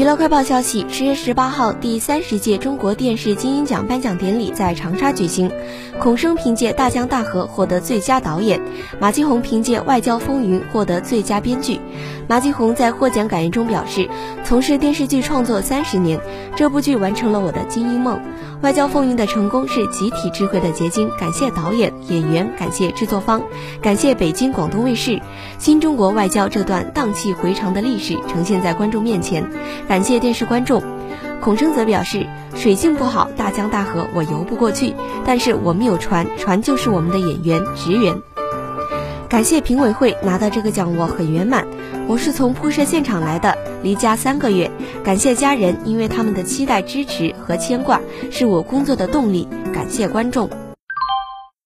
娱乐快报消息：十月十八号，第三十届中国电视金鹰奖颁奖典礼在长沙举行。孔笙凭借《大江大河》获得最佳导演，马继红凭借《外交风云》获得最佳编剧。马继红在获奖感言中表示：“从事电视剧创作三十年，这部剧完成了我的金鹰梦。《外交风云》的成功是集体智慧的结晶，感谢导演、演员，感谢制作方，感谢北京广东卫视。新中国外交这段荡气回肠的历史呈现在观众面前。”感谢电视观众，孔笙则表示：“水性不好，大江大河我游不过去，但是我们有船，船就是我们的演员职员。”感谢评委会拿到这个奖，我很圆满。我是从铺设现场来的，离家三个月。感谢家人，因为他们的期待、支持和牵挂是我工作的动力。感谢观众。